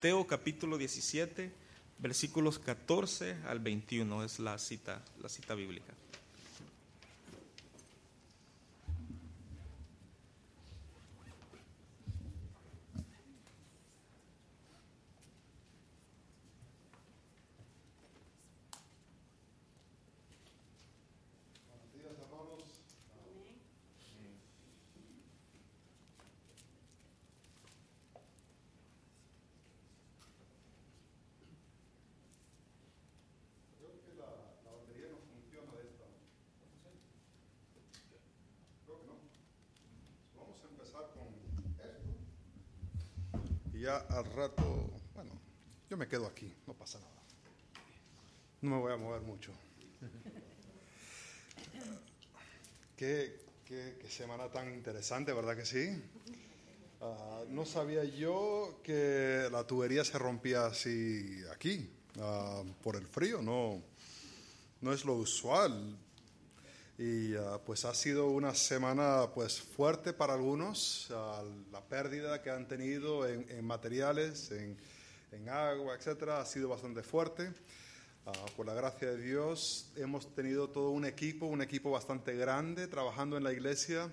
Teo capítulo 17, versículos 14 al 21 es la cita, la cita bíblica. ya al rato, bueno, yo me quedo aquí, no pasa nada. No me voy a mover mucho. qué, semana tan interesante, ¿verdad que sí? Ah, no sabía yo que la tubería se rompía así aquí, ah, por el frío, no, no es lo usual y ah, pues ha sido una semana pues fuerte para algunos, la pérdida que han tenido en, materiales, en, en, agua, etcétera, ha sido bastante fuerte. Uh, por la gracia de Dios hemos tenido todo un equipo, un equipo bastante grande trabajando en la iglesia.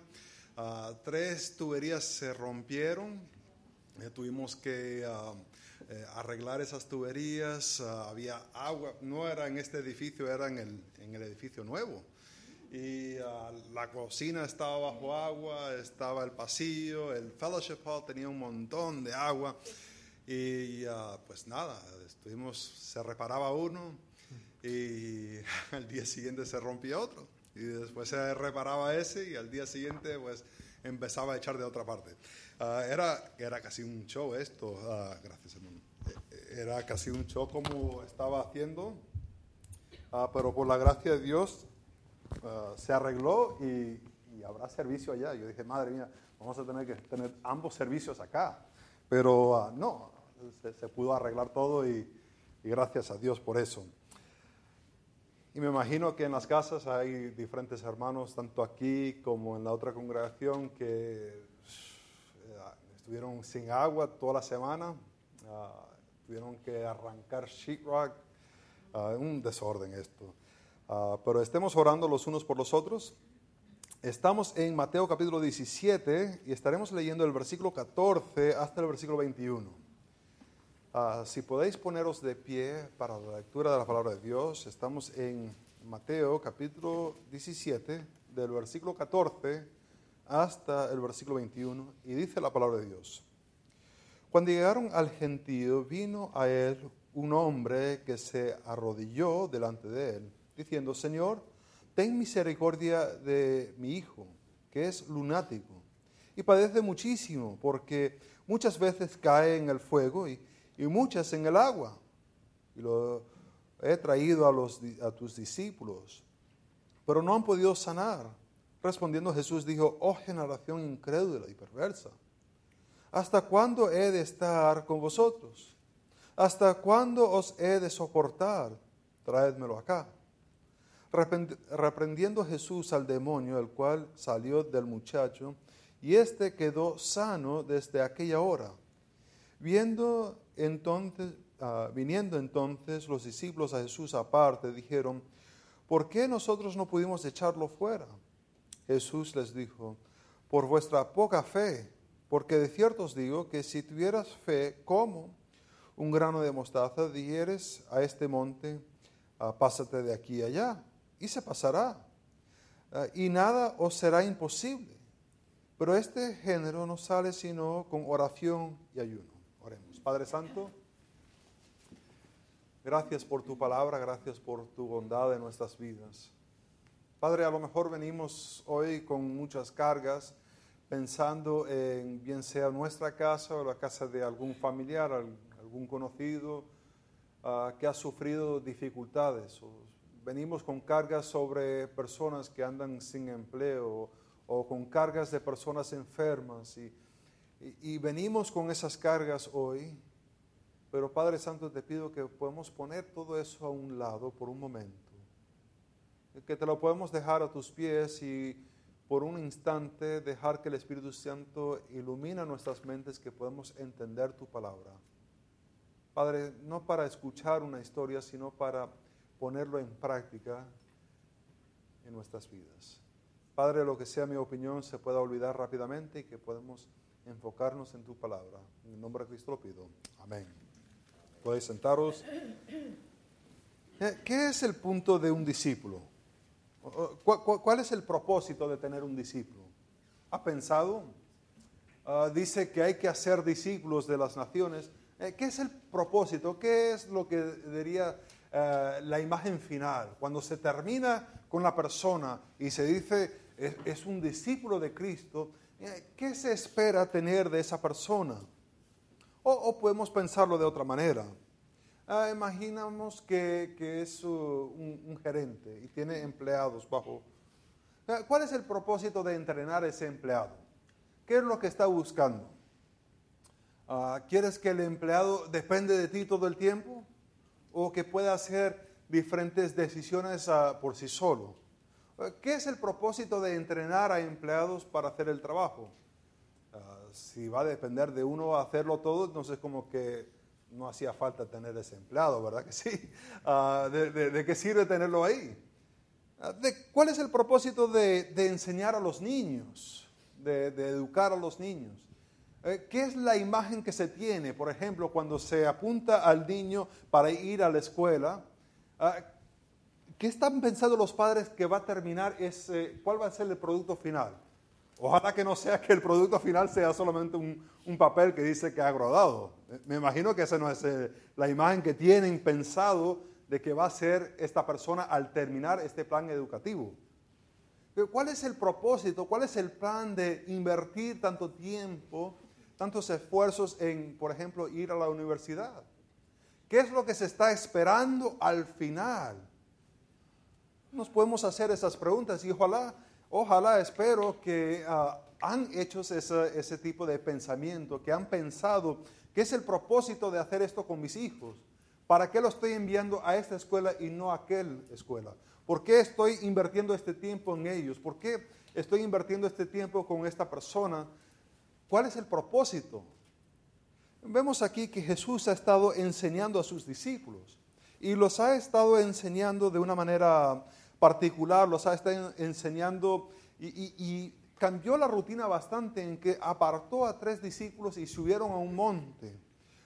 Tres tuberías se rompieron, eh, tuvimos que eh, arreglar esas tuberías, había agua, no era en este edificio, era en el, en el edificio nuevo. Y ah, la cocina estaba bajo agua, estaba el pasillo, el fellowship hall tenía un montón de agua. Y pues nada, estuvimos, se reparaba uno y al día siguiente se rompía otro y después se reparaba ese y al día siguiente pues empezaba a echar de otra parte. Uh, era, era casi un show esto, gracias hermano, e, era casi un show como estaba haciendo, pero por la gracia de Dios se arregló y, habrá servicio allá. Yo dije, madre mía, vamos a tener que tener ambos servicios acá. Pero no, se, pudo arreglar todo y, gracias a Dios por eso. Y me imagino que en las casas hay diferentes hermanos, tanto aquí como en la otra congregación, que eh, estuvieron sin agua toda la semana, ah, tuvieron que arrancar sheetrock, un desorden esto. Ah, pero estemos orando los unos por los otros. Estamos en Mateo capítulo 17 y estaremos leyendo el versículo 14 hasta el versículo 21. Ah, si podéis poneros de pie para la lectura de la palabra de Dios, estamos en Mateo capítulo 17, del versículo 14 hasta el versículo 21, y dice la palabra de Dios. Cuando llegaron al gentío, vino a él un hombre que se arrodilló delante de él diciendo, Señor, ten misericordia de mi hijo, que es lunático, y padece muchísimo, porque muchas veces cae en el fuego y, muchas en el agua. Y lo he traído a, los, a tus discípulos, pero no han podido sanar. Respondiendo Jesús dijo, oh generación incrédula y perversa, ¿hasta cuándo he de estar con vosotros? ¿Hasta cuándo os he de soportar? Traédmelo acá. Reprendiendo Jesús al demonio, el cual salió del muchacho, y éste quedó sano desde aquella hora. Viendo entonces, ah, viniendo entonces los discípulos a Jesús aparte, dijeron, ¿por qué nosotros no pudimos echarlo fuera? Jesús les dijo, por vuestra poca fe, porque de cierto os digo que si tuvieras fe como un grano de mostaza, dijeres a este monte, ah, pásate de aquí allá y se pasará. Ah, y nada os será imposible. Pero este género no sale sino con oración y ayuno. Padre Santo, gracias por tu palabra, gracias por tu bondad en nuestras vidas. Padre, a lo mejor venimos hoy con muchas cargas, pensando en bien sea nuestra casa o la casa de algún familiar, algún conocido ah, que ha sufrido dificultades o venimos con cargas sobre personas que andan sin empleo o con cargas de personas enfermas y, y, venimos con esas cargas hoy. Pero Padre Santo, te pido que podamos poner todo eso a un lado por un momento. Que te lo podemos dejar a tus pies y por un instante dejar que el Espíritu Santo ilumina nuestras mentes, que podamos entender tu palabra. Padre, no para escuchar una historia, sino para ponerlo en práctica en nuestras vidas. Padre, lo que sea mi opinión se pueda olvidar rápidamente y que podemos enfocarnos en tu palabra. En nombre de Cristo lo pido. Amén. Podéis sentaros. Eh, ¿Qué es el punto de un discípulo? ¿Cuál es el propósito de tener un discípulo? ¿Ha pensado? Ah, dice que hay que hacer discípulos de las naciones. Eh, ¿Qué es el propósito? ¿Qué es lo que diría eh, la imagen final? Cuando se termina con la persona y se dice es, un discípulo de Cristo, eh, ¿qué se espera tener de esa persona? O, podemos pensarlo de otra manera. Ah, imaginamos que, es uh, un, gerente y tiene empleados bajo. ¿Cuál es el propósito de entrenar a ese empleado? ¿Qué es lo que está buscando? Ah, ¿Quieres que el empleado depende de ti todo el tiempo? ¿O que pueda hacer diferentes decisiones ah, por sí solo? Ah, ¿Qué es el propósito de entrenar a empleados para hacer el trabajo? si va a depender de uno hacerlo todo, entonces como que no hacía falta tener ese empleado, ¿verdad que sí? de, qué sirve tenerlo ahí? ¿Cuál es el propósito de, enseñar a los niños, de educar a los niños? Eh, ¿Qué es la imagen que se tiene? Por ejemplo, cuando se apunta al niño para ir a la escuela, ah, ¿qué están pensando los padres que va a terminar ese, cuál va a ser el producto final? Ojalá que no sea que el producto final sea solamente un, papel que dice que ha graduado. Me imagino que esa no es eh, la imagen que tienen pensado de que va a ser esta persona al terminar este plan educativo. ¿Cuál es el propósito? ¿Cuál es el plan de invertir tanto tiempo tantos esfuerzos en, por ejemplo, ir a la universidad? ¿Qué es lo que se está esperando al final? Nos podemos hacer esas preguntas y ojalá, ojalá espero que ah, han hecho ese, ese tipo de pensamiento, que han pensado qué es el propósito de hacer esto con mis hijos. ¿Para qué lo estoy enviando a esta escuela y no a aquella escuela? ¿Por qué estoy invirtiendo este tiempo en ellos? ¿Por qué estoy invirtiendo este tiempo con esta persona ¿Cuál es el propósito? Vemos aquí que Jesús ha estado enseñando a sus discípulos y los ha estado enseñando de una manera particular, los ha estado enseñando y, cambió la rutina bastante en que apartó a tres discípulos y subieron a un monte,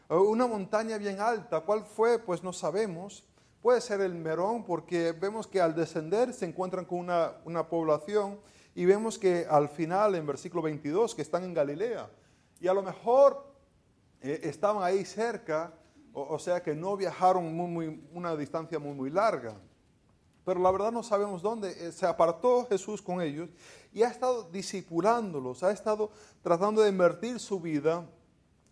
una montaña bien alta. ¿Cuál fue? Pues no sabemos. Puede ser el Merón porque vemos que al descender se encuentran con una, una población y vemos que al final, en versículo 22, que están en Galilea. Y a lo mejor eh, estaban ahí cerca, o, sea que no viajaron muy, una distancia muy, muy larga. Pero la verdad no sabemos dónde. Eh, se apartó Jesús con ellos y ha estado discipulándolos, ha estado tratando de invertir su vida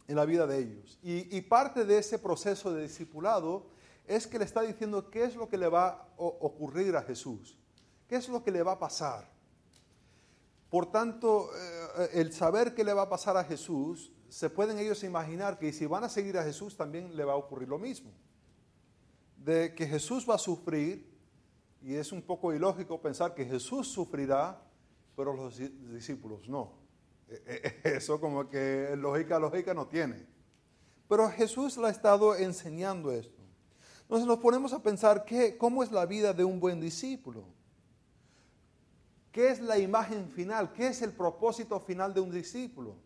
en la vida de ellos. Y, parte de ese proceso de discipulado es que le está diciendo qué es lo que le va a ocurrir a Jesús, qué es lo que le va a pasar. Por tanto, eh, el saber qué le va a pasar a Jesús, se pueden ellos imaginar que si van a seguir a Jesús también le va a ocurrir lo mismo. De que Jesús va a sufrir, y es un poco ilógico pensar que Jesús sufrirá, pero los discípulos no. E, e, eso como que lógica, lógica no tiene. Pero Jesús le ha estado enseñando esto. Entonces nos ponemos a pensar cómo es la vida de un buen discípulo. ¿Qué es la imagen final? ¿Qué es el propósito final de un discípulo?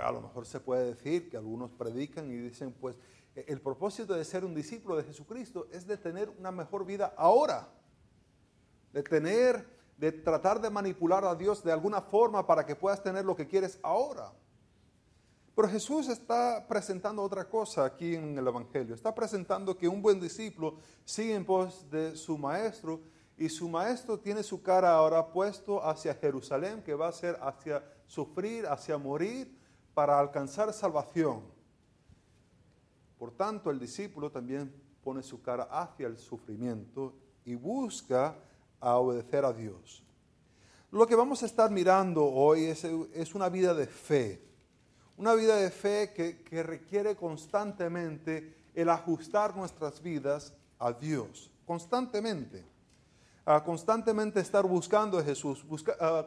A lo mejor se puede decir que algunos predican y dicen, pues el propósito de ser un discípulo de Jesucristo es de tener una mejor vida ahora, de tener, de tratar de manipular a Dios de alguna forma para que puedas tener lo que quieres ahora. Pero Jesús está presentando otra cosa aquí en el Evangelio. Está presentando que un buen discípulo sigue en pos de su maestro y su maestro tiene su cara ahora puesto hacia Jerusalén, que va a ser hacia sufrir, hacia morir, para alcanzar salvación. Por tanto, el discípulo también pone su cara hacia el sufrimiento y busca obedecer a Dios. Lo que vamos a estar mirando hoy es, una vida de fe, una vida de fe que, que requiere constantemente el ajustar nuestras vidas a Dios, constantemente constantemente estar buscando a Jesús,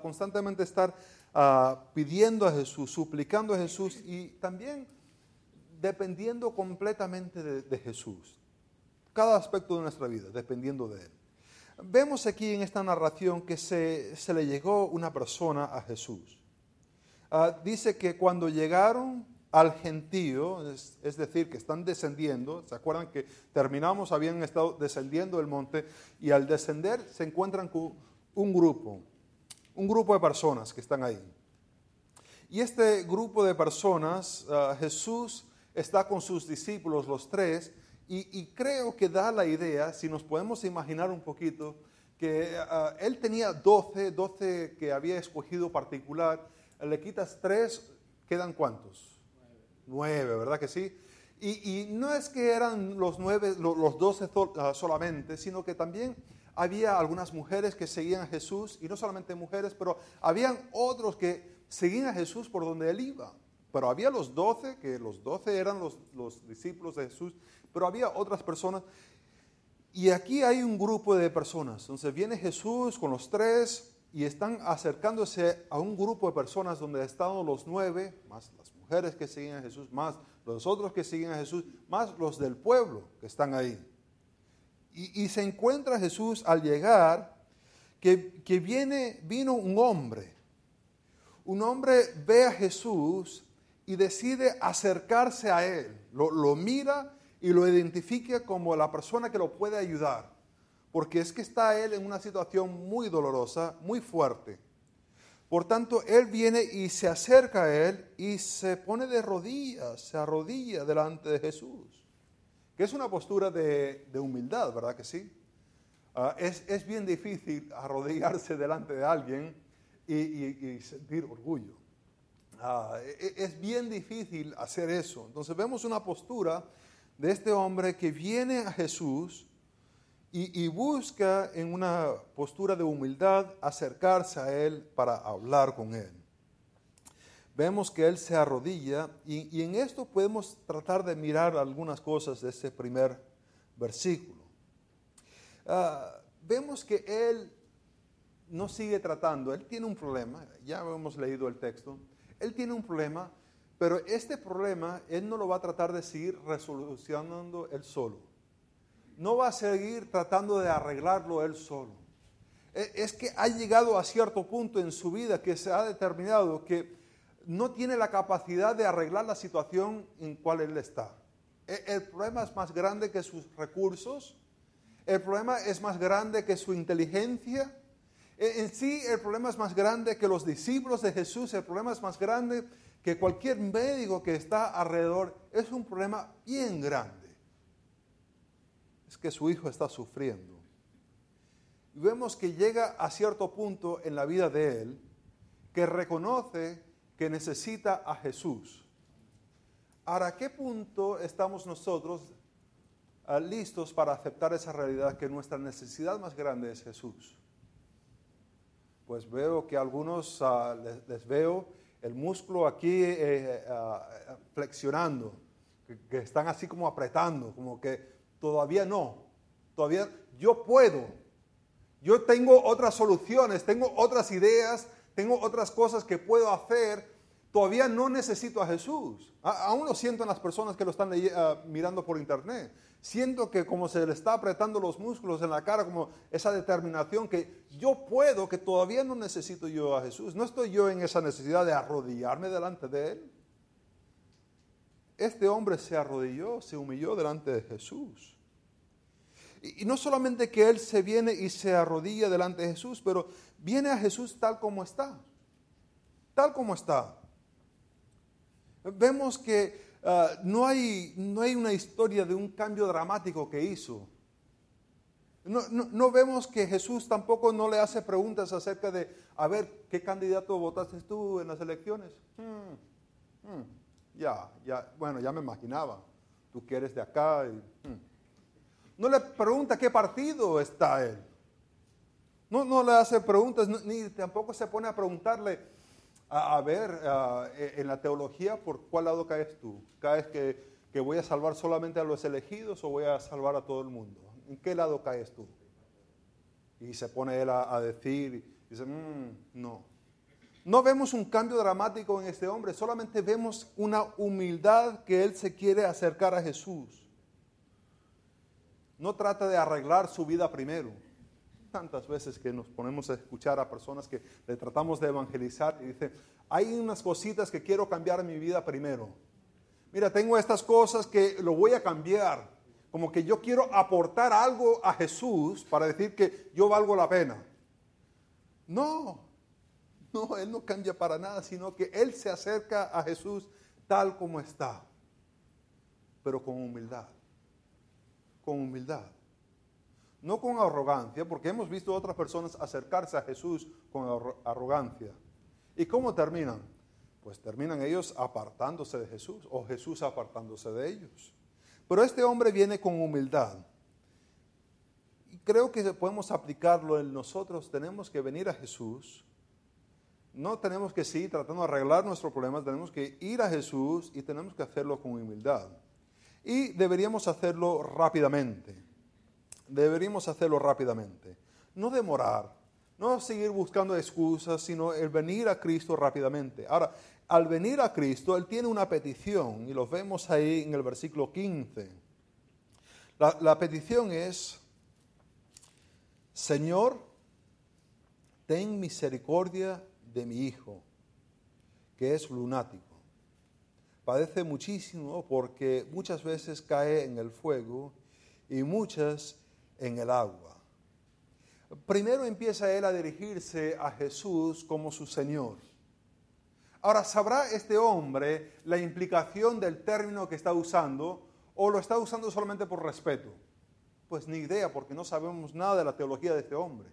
constantemente estar pidiendo a Jesús, suplicando a Jesús y también dependiendo completamente de, Jesús. Cada aspecto de nuestra vida, dependiendo de Él. Vemos aquí en esta narración que se, le llegó una persona a Jesús. Ah, dice que cuando llegaron al gentío, es, decir, que están descendiendo, ¿se acuerdan que terminamos, habían estado descendiendo del monte y al descender se encuentran con un grupo, un grupo de personas que están ahí. Y este grupo de personas, ah, Jesús está con sus discípulos, los tres, y, creo que da la idea, si nos podemos imaginar un poquito, que ah, él tenía doce, doce que había escogido particular, le quitas tres, ¿quedan cuántos? Nueve, ¿verdad que sí? Y, no es que eran los nueve, los doce ah, solamente, sino que también había algunas mujeres que seguían a Jesús, y no solamente mujeres, pero habían otros que seguían a Jesús por donde él iba. Pero había los doce, que los doce eran los, discípulos de Jesús, pero había otras personas. Y aquí hay un grupo de personas. Entonces viene Jesús con los tres y están acercándose a un grupo de personas donde están los nueve, más las mujeres que siguen a Jesús, más los otros que siguen a Jesús, más los del pueblo que están ahí. Y, se encuentra Jesús al llegar que, que viene, vino un hombre un hombre ve a Jesús y decide acercarse a él. Lo, mira y lo identifica como la persona que lo puede ayudar. Porque es que está él en una situación muy dolorosa, muy fuerte. Por tanto, él viene y se acerca a él y se pone de rodillas, se arrodilla delante de Jesús. Que es una postura de, humildad, ¿verdad que sí? Ah, es, es bien difícil arrodillarse delante de alguien y, sentir orgullo. Ah, e, e, es bien difícil hacer eso. Entonces vemos una postura de este hombre que viene a Jesús y, busca en una postura de humildad acercarse a Él para hablar con Él. Vemos que Él se arrodilla y, en esto podemos tratar de mirar algunas cosas de ese primer versículo. Ah, vemos que Él no sigue tratando. Él tiene un problema, ya hemos leído el texto. Él tiene un problema, pero este problema él no lo va a tratar de seguir resolucionando él solo. No va a seguir tratando de arreglarlo él solo. E, es que ha llegado a cierto punto en su vida que se ha determinado que no tiene la capacidad de arreglar la situación en cual él está. E, el problema es más grande que sus recursos, el problema es más grande que su inteligencia, en sí el problema es más grande que los discípulos de Jesús, el problema es más grande que cualquier médico que está alrededor. Es un problema bien grande. Es que su hijo está sufriendo. Y vemos que llega a cierto punto en la vida de él que reconoce que necesita a Jesús. ¿A qué punto estamos nosotros ah, listos para aceptar esa realidad que nuestra necesidad más grande es Jesús? Pues veo que algunos ah, les, veo el músculo aquí eh, ah, flexionando, que, están así como apretando, como que todavía no, todavía yo puedo, yo tengo otras soluciones, tengo otras ideas, tengo otras cosas que puedo hacer, todavía no necesito a Jesús. aún lo siento en las personas que lo están ah, mirando por internet. Siento que como se le está apretando los músculos en la cara, como esa determinación que yo puedo, que todavía no necesito yo a Jesús. No estoy yo en esa necesidad de arrodillarme delante de Él. Este hombre se arrodilló, se humilló delante de Jesús. Y, no solamente que Él se viene y se arrodilla delante de Jesús, pero viene a Jesús tal como está. Tal como está. Vemos que Ah, no, hay, no hay una historia de un cambio dramático que hizo. No, vemos que Jesús tampoco no le hace preguntas acerca de, a ver, ¿qué candidato votaste tú en las elecciones? Hmm, hmm, ya, ya, bueno, ya me imaginaba, tú que eres de acá. Hmm. No le pregunta qué partido está él. No, no le hace preguntas, ni tampoco se pone a preguntarle, a, ver e, en la teología por cuál lado caes tú. ¿Caes que, que, voy a salvar solamente a los elegidos o voy a salvar a todo el mundo? ¿En qué lado caes tú? Y se pone él a, decir, dice, mm, no. No vemos un cambio dramático en este hombre, solamente vemos una humildad que él se quiere acercar a Jesús. No trata de arreglar su vida primero. Tantas veces que nos ponemos a escuchar a personas que le tratamos de evangelizar y dicen, hay unas cositas que quiero cambiar en mi vida primero. Mira, tengo estas cosas que lo voy a cambiar. Como que yo quiero aportar algo a Jesús para decir que yo valgo la pena. No, no, Él no cambia para nada, sino que Él se acerca a Jesús tal como está, pero con humildad con humildad. No con arrogancia, porque hemos visto a otras personas acercarse a Jesús con arrogancia. ¿Y cómo terminan? Pues terminan ellos apartándose de Jesús o Jesús apartándose de ellos. Pero este hombre viene con humildad. Y creo que podemos aplicarlo en nosotros. Tenemos que venir a Jesús. No tenemos que seguir tratando de arreglar nuestros problemas. Tenemos que ir a Jesús y tenemos que hacerlo con humildad. Y deberíamos hacerlo rápidamente. Deberíamos hacerlo rápidamente. No demorar, no seguir buscando excusas, sino el venir a Cristo rápidamente. Ahora, al venir a Cristo, Él tiene una petición y lo vemos ahí en el versículo 15. La, la petición es, Señor, ten misericordia de mi hijo, que es lunático padece muchísimo porque muchas veces cae en el fuego y muchas en el agua. Primero empieza él a dirigirse a Jesús como su Señor. Ahora, ¿sabrá este hombre la implicación del término que está usando o lo está usando solamente por respeto? Pues ni idea, porque no sabemos nada de la teología de este hombre.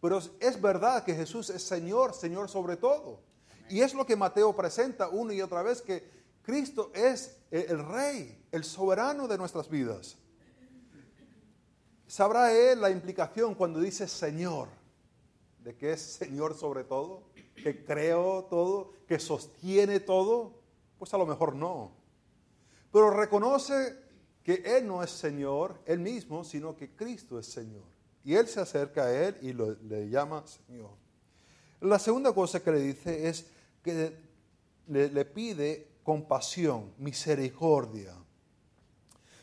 Pero es verdad que Jesús es Señor, Señor sobre todo. Y es lo que Mateo presenta una y otra vez, que Cristo es el rey, el soberano de nuestras vidas. ¿Sabrá él la implicación cuando dice Señor? De que es Señor sobre todo, que creó todo, que sostiene todo. Pues a lo mejor no. Pero reconoce que Él no es Señor, Él mismo, sino que Cristo es Señor. Y Él se acerca a Él y le llama Señor. La segunda cosa que le dice es, que le, pide compasión, misericordia.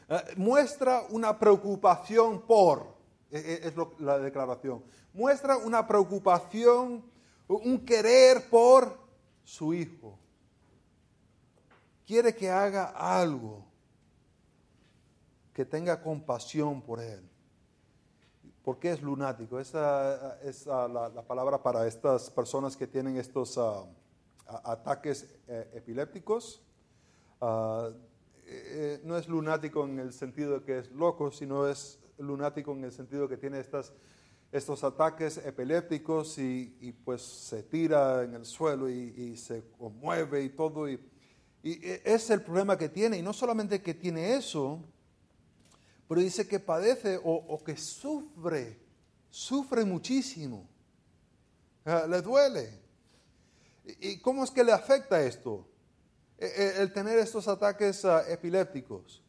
Eh, muestra una preocupación por, e, e, es, la declaración, muestra una preocupación, un querer por su hijo. Quiere que haga algo, que tenga compasión por él. ¿Por qué es lunático? Esa es la, palabra para estas personas que tienen estos... Ah, ataques eh, epilépticos. Ah, eh, no es lunático en el sentido de que es loco, sino es lunático en el sentido de que tiene estas, estos ataques epilépticos y, pues se tira en el suelo y, se conmueve y todo. Y, es el problema que tiene. Y no solamente que tiene eso, pero dice que padece o, o que sufre, sufre muchísimo. Ah, le duele. ¿Y cómo es que le afecta esto? E, e, el tener estos ataques ah, epilépticos.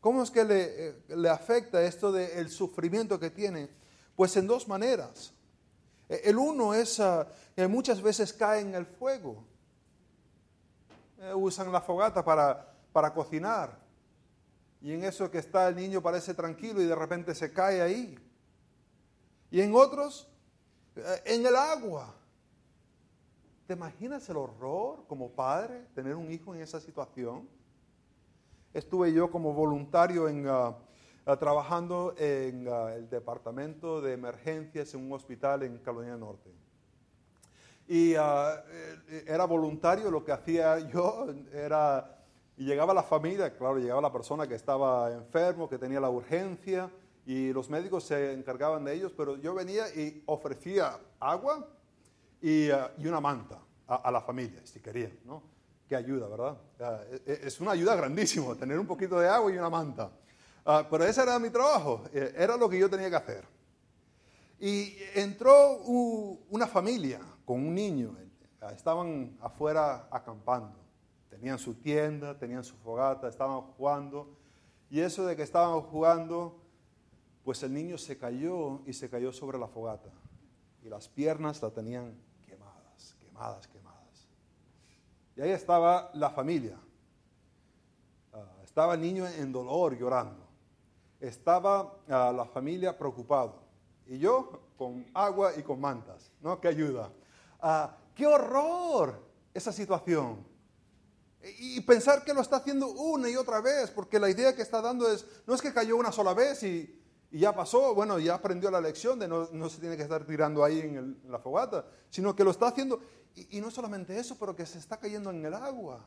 ¿Cómo es que le, eh, afecta esto del sufrimiento que tiene? Pues en dos maneras. E, el uno es ah, que muchas veces cae en el fuego. Eh, usan la fogata para, para cocinar. Y en eso que está el niño parece tranquilo y de repente se cae ahí. Y en otros, eh, en el agua. ¿Te imaginas el horror como padre tener un hijo en esa situación? Estuve yo como voluntario ah, ah, trabajando en ah, el departamento de emergencias en un hospital en Carolina Norte. Y eh, era voluntario, lo que hacía yo era, y llegaba la familia, claro, llegaba la persona que estaba enfermo, que tenía la urgencia, y los médicos se encargaban de ellos, pero yo venía y ofrecía agua, y, uh, y una manta a, a, la familia, si querían, ¿no? Qué ayuda, ¿verdad? Uh, es una ayuda grandísima tener un poquito de agua y una manta. Uh, pero ese era mi trabajo, eh, era lo que yo tenía que hacer. Y entró una familia con un niño, estaban afuera acampando, tenían su tienda, tenían su fogata, estaban jugando, y eso de que estaban jugando, pues el niño se cayó y se cayó sobre la fogata, y las piernas la tenían quemadas, quemadas. Y ahí estaba la familia. Ah, estaba el niño en dolor, llorando. Estaba ah, la familia preocupado. Y yo con agua y con mantas, ¿no? Que ayuda. Ah, ¡Qué horror esa situación! Y pensar que lo está haciendo una y otra vez, porque la idea que está dando es, no es que cayó una sola vez y, ya pasó, bueno, ya aprendió la lección de no, no se tiene que estar tirando ahí en, la fogata, sino que lo está haciendo, y, no solamente eso, pero que se está cayendo en el agua.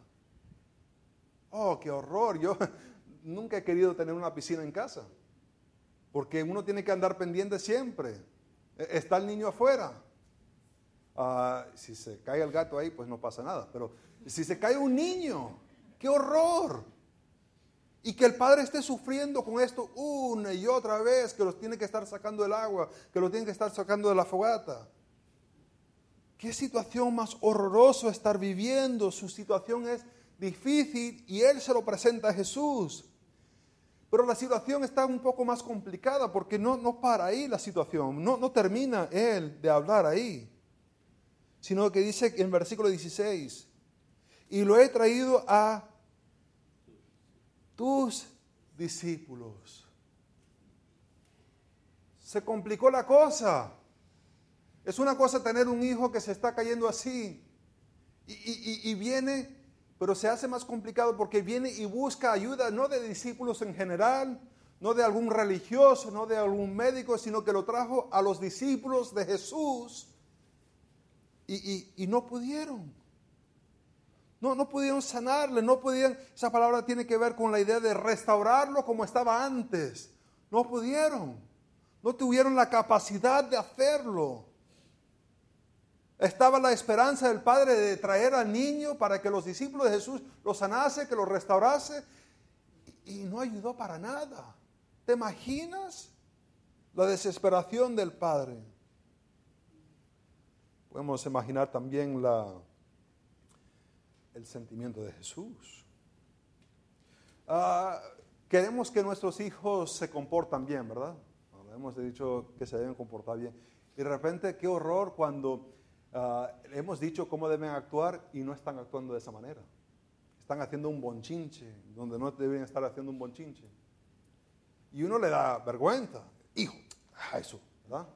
Oh, qué horror, yo nunca he querido tener una piscina en casa, porque uno tiene que andar pendiente siempre. E, está el niño afuera. Ah, si se cae el gato ahí, pues no pasa nada, pero si se cae un niño, qué horror. Y que el padre esté sufriendo con esto una y otra vez, que los tiene que estar sacando del agua, que los tiene que estar sacando de la fogata. Qué situación más horrorosa estar viviendo. Su situación es difícil y él se lo presenta a Jesús. Pero la situación está un poco más complicada porque no, no para ahí la situación, no, no termina él de hablar ahí, sino que dice en versículo 16, y lo he traído a tus discípulos. Se complicó la cosa. Es una cosa tener un hijo que se está cayendo así y, viene, pero se hace más complicado porque viene y busca ayuda no de discípulos en general, no de algún religioso, no de algún médico, sino que lo trajo a los discípulos de Jesús y no pudieron. No, no pudieron sanarle, no podían, esa palabra tiene que ver con la idea de restaurarlo como estaba antes. No pudieron, no tuvieron la capacidad de hacerlo. Estaba la esperanza del Padre de traer al niño para que los discípulos de Jesús lo sanase, que lo restaurase, y no ayudó para nada. ¿Te imaginas la desesperación del Padre? Podemos imaginar también la, el sentimiento de Jesús. Ah, queremos que nuestros hijos se comportan bien, ¿verdad? hemos dicho que se deben comportar bien. Y de repente, qué horror cuando ah, hemos dicho cómo deben actuar y no están actuando de esa manera. Están haciendo un bonchinche, donde no deben estar haciendo un bonchinche. Y uno le da vergüenza. Hijo, a eso, ¿verdad?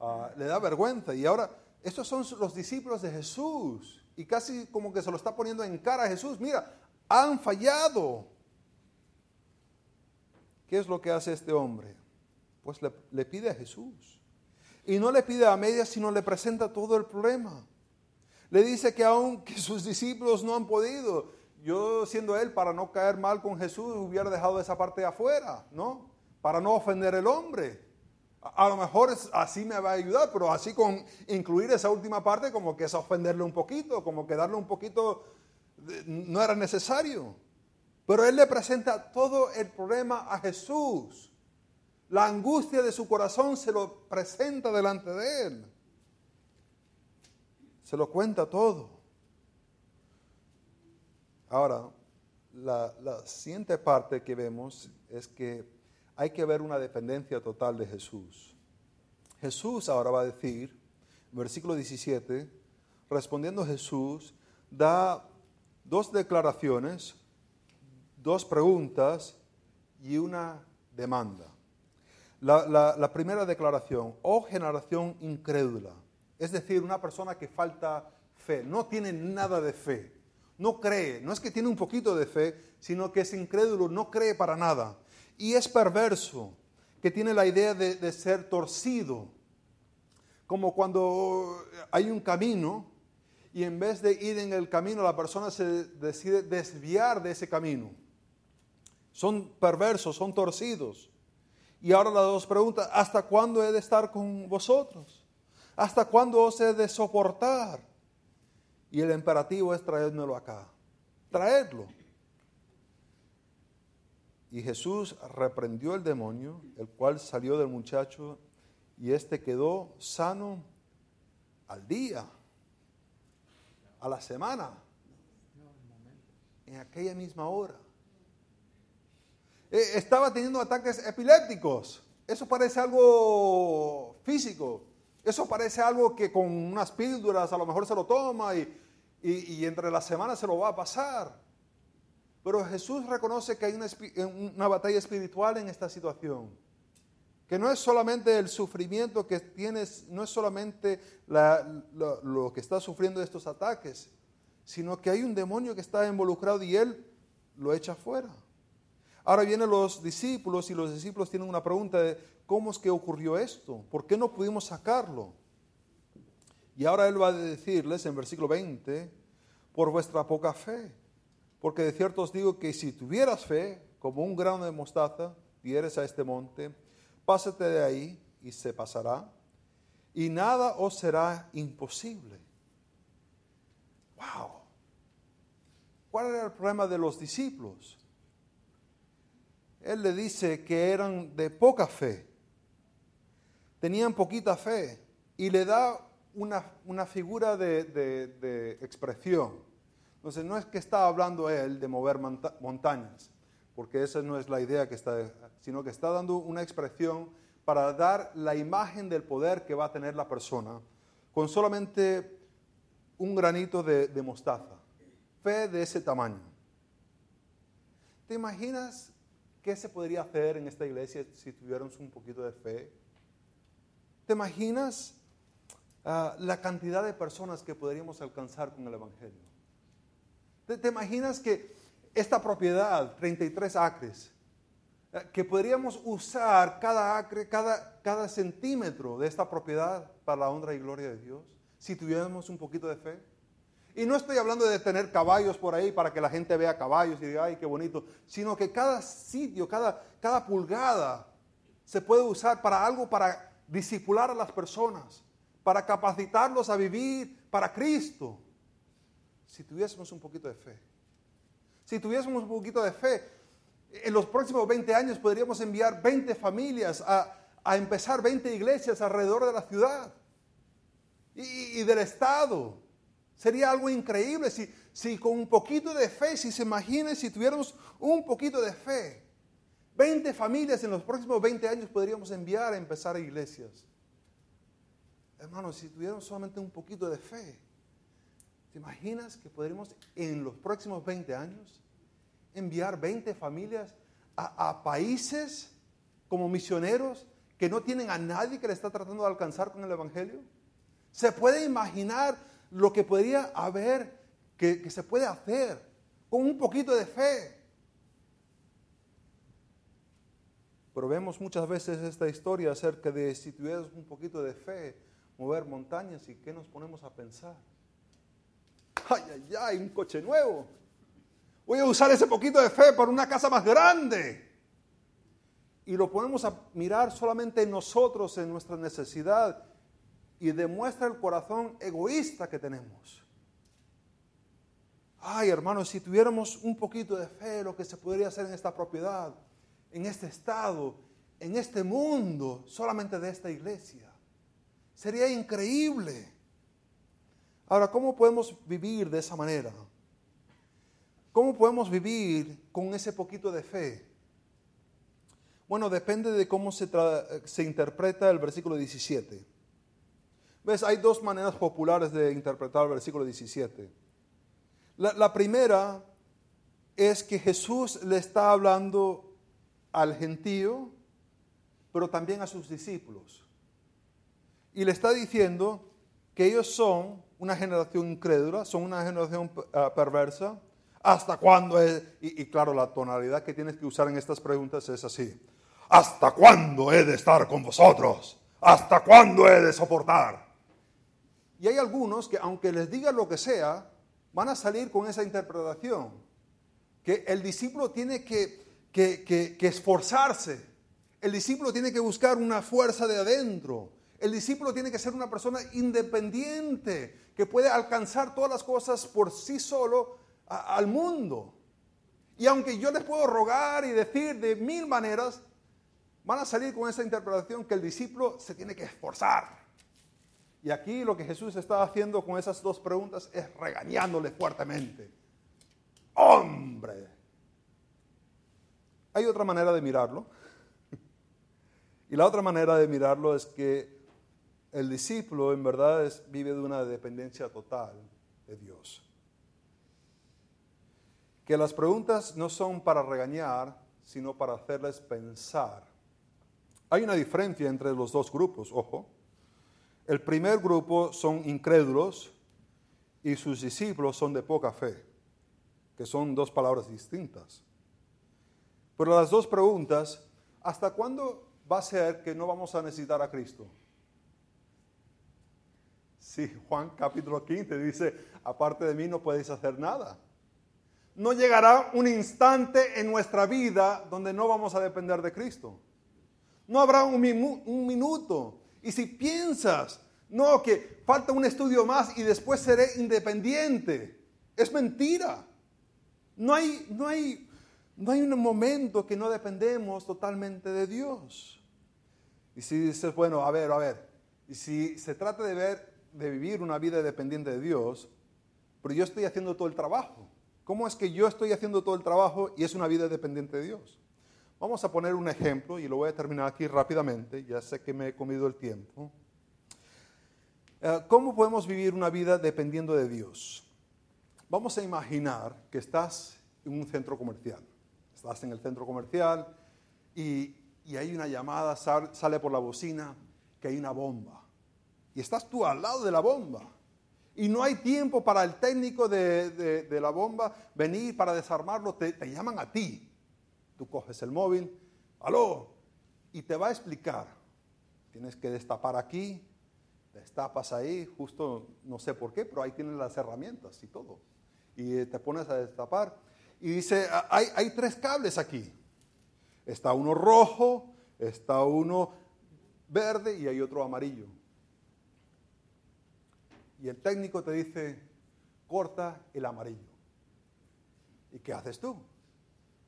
Ah, le da vergüenza. Y ahora, estos son los discípulos de Jesús y casi como que se lo está poniendo en cara a Jesús. Mira, han fallado. ¿Qué es lo que hace este hombre? Pues le, pide a Jesús. Y no le pide a medias, sino le presenta todo el problema. Le dice que aunque sus discípulos no han podido, yo siendo él, para no caer mal con Jesús, hubiera dejado esa parte de afuera, ¿no? Para no ofender al hombre. A lo mejor así me va a ayudar, pero así con incluir esa última parte como que es ofenderle un poquito, como que darle un poquito, no era necesario. Pero él le presenta todo el problema a Jesús. La angustia de su corazón se lo presenta delante de él. Se lo cuenta todo. Ahora, la, siguiente parte que vemos es que hay que ver una dependencia total de Jesús. Jesús ahora va a decir, versículo 17, respondiendo Jesús, da dos declaraciones, dos preguntas y una demanda. La, primera declaración, oh generación incrédula, es decir, una persona que falta fe, no tiene nada de fe, no cree, no es que tiene un poquito de fe, sino que es incrédulo, no cree para nada y es perverso, que tiene la idea de, ser torcido, como cuando hay un camino y en vez de ir en el camino la persona se decide desviar de ese camino. Son perversos, son torcidos. Y ahora las dos preguntas, ¿hasta cuándo he de estar con vosotros? ¿Hasta cuándo os he de soportar? Y el imperativo es traérmelo acá, traerlo. Y Jesús reprendió el demonio, el cual salió del muchacho, y éste quedó sano al día, a la semana, en aquella misma hora. Eh, estaba teniendo ataques epilépticos. Eso parece algo físico, Eso parece algo que con unas píldoras a lo mejor se lo toma y, y, entre las semanas se lo va a pasar. Pero Jesús reconoce que hay una, una batalla espiritual en esta situación que no es solamente el sufrimiento que tienes, no es solamente lo, que está sufriendo de estos ataques, sino que hay un demonio que está involucrado y él lo echa fuera. Ahora vienen los discípulos y los discípulos tienen una pregunta de cómo es que ocurrió esto, por qué no pudimos sacarlo. Y ahora él va a decirles en versículo 20, por vuestra poca fe, porque de cierto os digo que si tuvieras fe, como un grano de mostaza, dieres a este monte, pásate de ahí y se pasará, y nada os será imposible. ¡Wow! ¿Cuál era el problema de los discípulos? Él le dice que eran de poca fe, tenían poquita fe, y le da una, figura de, de, expresión. Entonces, no es que está hablando él de mover montañas, porque esa no es la idea que está sino que está dando una expresión para dar la imagen del poder que va a tener la persona con solamente un granito de, mostaza. Fe de ese tamaño. ¿Te imaginas qué se podría hacer en esta iglesia si tuviéramos un poquito de fe? ¿Te imaginas ah, la cantidad de personas que podríamos alcanzar con el Evangelio? ¿Te, imaginas que esta propiedad, 33 acres, que podríamos usar cada acre, cada centímetro de esta propiedad para la honra y gloria de Dios, si tuviéramos un poquito de fe. Y no estoy hablando de tener caballos por ahí para que la gente vea caballos y diga, ay, qué bonito, sino que cada sitio, cada, cada pulgada se puede usar para algo, para disipular a las personas, para capacitarlos a vivir para Cristo. Si tuviésemos un poquito de fe. Si tuviésemos un poquito de fe, en los próximos 20 años podríamos enviar 20 familias a, empezar 20 iglesias alrededor de la ciudad y, del Estado. Sería algo increíble si, si, con un poquito de fe, si se imaginen, si tuviéramos un poquito de fe, 20 familias en los próximos 20 años podríamos enviar a empezar iglesias. Hermanos, si tuviéramos solamente un poquito de fe, ¿te imaginas que podríamos en los próximos 20 años enviar 20 familias a, países como misioneros que no tienen a nadie que le está tratando de alcanzar con el Evangelio? ¿Se puede imaginar lo que podría haber, que, se puede hacer con un poquito de fe? Pero vemos muchas veces esta historia acerca de si tuvieras un poquito de fe, mover montañas y qué nos ponemos a pensar. Ay, ay, ay, un coche nuevo. Voy a usar ese poquito de fe para una casa más grande. Y lo ponemos a mirar solamente en nosotros, en nuestra necesidad, y demuestra el corazón egoísta que tenemos. Ay, hermanos, si tuviéramos un poquito de fe, lo que se podría hacer en esta propiedad, en este estado, en este mundo, solamente de esta iglesia. Sería increíble. Ahora, ¿cómo podemos vivir de esa manera? ¿Cómo podemos vivir con ese poquito de fe? Bueno, depende de cómo se, se interpreta el versículo 17. ¿Ves? Hay dos maneras populares de interpretar el versículo 17. La, primera es que Jesús le está hablando al gentío, pero también a sus discípulos. Y le está diciendo que ellos son una generación incrédula, son una generación ah, perversa, ¿Hasta cuándo es? Y, claro, la tonalidad que tienes que usar en estas preguntas es así. ¿Hasta cuándo he de estar con vosotros? ¿Hasta cuándo he de soportar? Y hay algunos que aunque les diga lo que sea, van a salir con esa interpretación. Que el discípulo tiene que, que esforzarse. El discípulo tiene que buscar una fuerza de adentro. El discípulo tiene que ser una persona independiente, que puede alcanzar todas las cosas por sí solo al mundo. Y aunque yo les puedo rogar y decir de mil maneras, van a salir con esa interpretación que el discípulo se tiene que esforzar. Y aquí lo que Jesús está haciendo con esas dos preguntas es regañándole fuertemente. Hombre. Hay otra manera de mirarlo. Y la otra manera de mirarlo es que el discípulo en verdad vive de una dependencia total de Dios. Que las preguntas no son para regañar, sino para hacerles pensar. Hay una diferencia entre los dos grupos, ojo. El primer grupo son incrédulos y sus discípulos son de poca fe, que son dos palabras distintas. Pero las dos preguntas, ¿hasta cuándo va a ser que no vamos a necesitar a Cristo? Sí, Juan capítulo 15 dice, aparte de mí no podéis hacer nada. No llegará un instante en nuestra vida donde no vamos a depender de Cristo. No habrá un, un minuto. Y si piensas, no, que falta un estudio más y después seré independiente, es mentira. No hay, no hay, no hay un momento que no dependemos totalmente de Dios. Y si dices, bueno, a ver, a ver, y si se trata de ver, de vivir una vida dependiente de Dios, pero yo estoy haciendo todo el trabajo. ¿Cómo es que yo estoy haciendo todo el trabajo y es una vida dependiente de Dios? Vamos a poner un ejemplo y lo voy a terminar aquí rápidamente, ya sé que me he comido el tiempo. Eh, ¿Cómo podemos vivir una vida dependiendo de Dios? Vamos a imaginar que estás en un centro comercial. Estás en el centro comercial y, hay una llamada, sale por la bocina, que hay una bomba. Y estás tú al lado de la bomba. Y no hay tiempo para el técnico de, la bomba venir para desarmarlo. te, llaman a ti. Tú coges el móvil, aló, y te va a explicar. Tienes que destapar aquí, destapas ahí, justo no sé por qué, pero ahí tienes las herramientas y todo. Y te pones a destapar. Y dice, ah, hay, hay tres cables aquí. Está uno rojo, está uno verde y hay otro amarillo. Y el técnico te dice, corta el amarillo. ¿Y qué haces tú?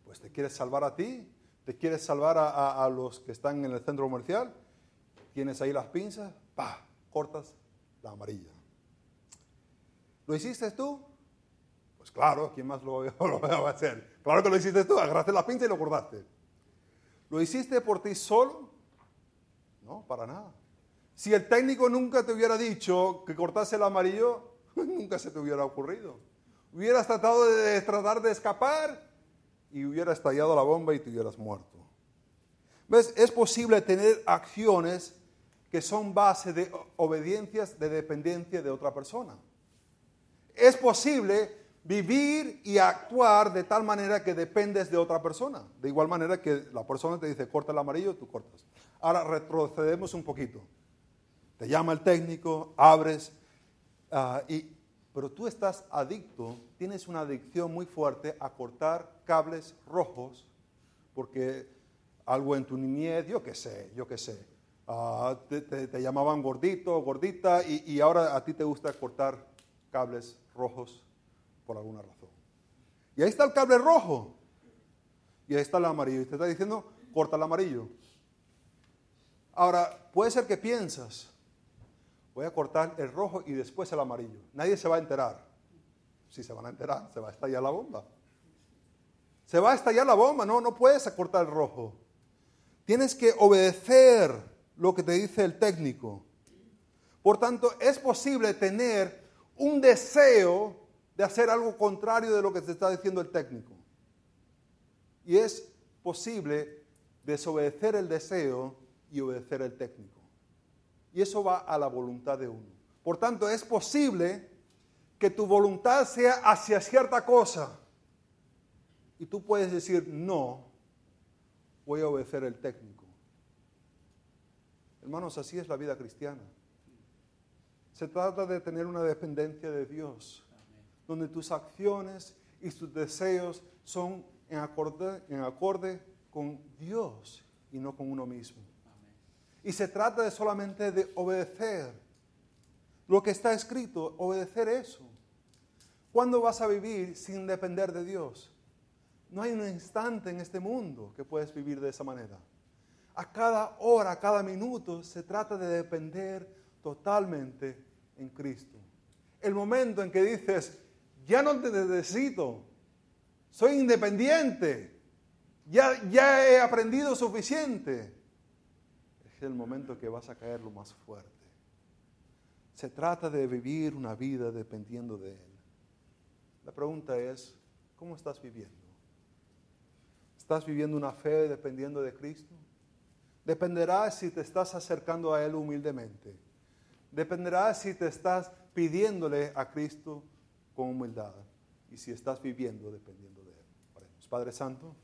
Pues te quieres salvar a ti, te quieres salvar a, los que están en el centro comercial, tienes ahí las pinzas, pa, cortas la amarilla. ¿Lo hiciste tú? Pues claro, ¿quién más lo, lo va a hacer? Claro que lo hiciste tú, agarraste la pinza y lo cortaste. ¿Lo hiciste por ti solo? No, para nada. Si el técnico nunca te hubiera dicho que cortase el amarillo, nunca se te hubiera ocurrido. Hubieras tratado de tratar de escapar y hubiera estallado la bomba y te hubieras muerto. ¿Ves? Es posible tener acciones que son base de obediencias, de dependencia de otra persona. Es posible vivir y actuar de tal manera que dependes de otra persona. De igual manera que la persona te dice, corta el amarillo, tú cortas. Ahora retrocedemos un poquito. Te llama el técnico, abres, uh, pero tú estás adicto, tienes una adicción muy fuerte a cortar cables rojos, porque algo en tu niñez, yo qué sé, yo qué sé, ah, te, llamaban gordito, gordita, y, y ahora a ti te gusta cortar cables rojos por alguna razón. Y ahí está el cable rojo, y ahí está el amarillo, y te está diciendo, corta el amarillo. Ahora, puede ser que piensas, voy a cortar el rojo y después el amarillo. Nadie se va a enterar. Si se van a enterar, se va a estallar la bomba. Se va a estallar la bomba, no, no puedes cortar el rojo. Tienes que obedecer lo que te dice el técnico. Por tanto, es posible tener un deseo de hacer algo contrario de lo que te está diciendo el técnico. Y es posible desobedecer el deseo y obedecer el técnico. Y eso va a la voluntad de uno. Por tanto, es posible que tu voluntad sea hacia cierta cosa. Y tú puedes decir, no, voy a obedecer el técnico. Hermanos, así es la vida cristiana. Se trata de tener una dependencia de Dios, donde tus acciones y tus deseos son en acorde, en acorde con Dios y no con uno mismo. Y se trata de solamente de obedecer lo que está escrito, obedecer eso. ¿Cuándo vas a vivir sin depender de Dios? No hay un instante en este mundo que puedes vivir de esa manera. A cada hora, a cada minuto se trata de depender totalmente en Cristo. El momento en que dices, ya no te necesito, soy independiente, ya, ya he aprendido suficiente, el momento que vas a caer lo más fuerte. Se trata de vivir una vida dependiendo de Él. La pregunta es, ¿cómo estás viviendo? ¿Estás viviendo una fe dependiendo de Cristo? Dependerá si te estás acercando a Él humildemente. Dependerá si te estás pidiéndole a Cristo con humildad y si estás viviendo dependiendo de Él. Padre Santo,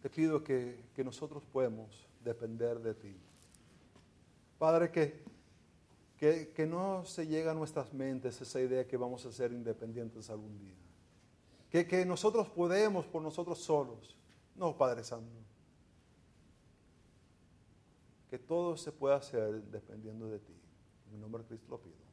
te pido que, que nosotros podemos depender de ti. Padre, que, que, que no se llegue a nuestras mentes esa idea que vamos a ser independientes algún día. Que, que nosotros podemos por nosotros solos. No, Padre Santo. Que todo se pueda hacer dependiendo de ti. En el nombre de Cristo lo pido.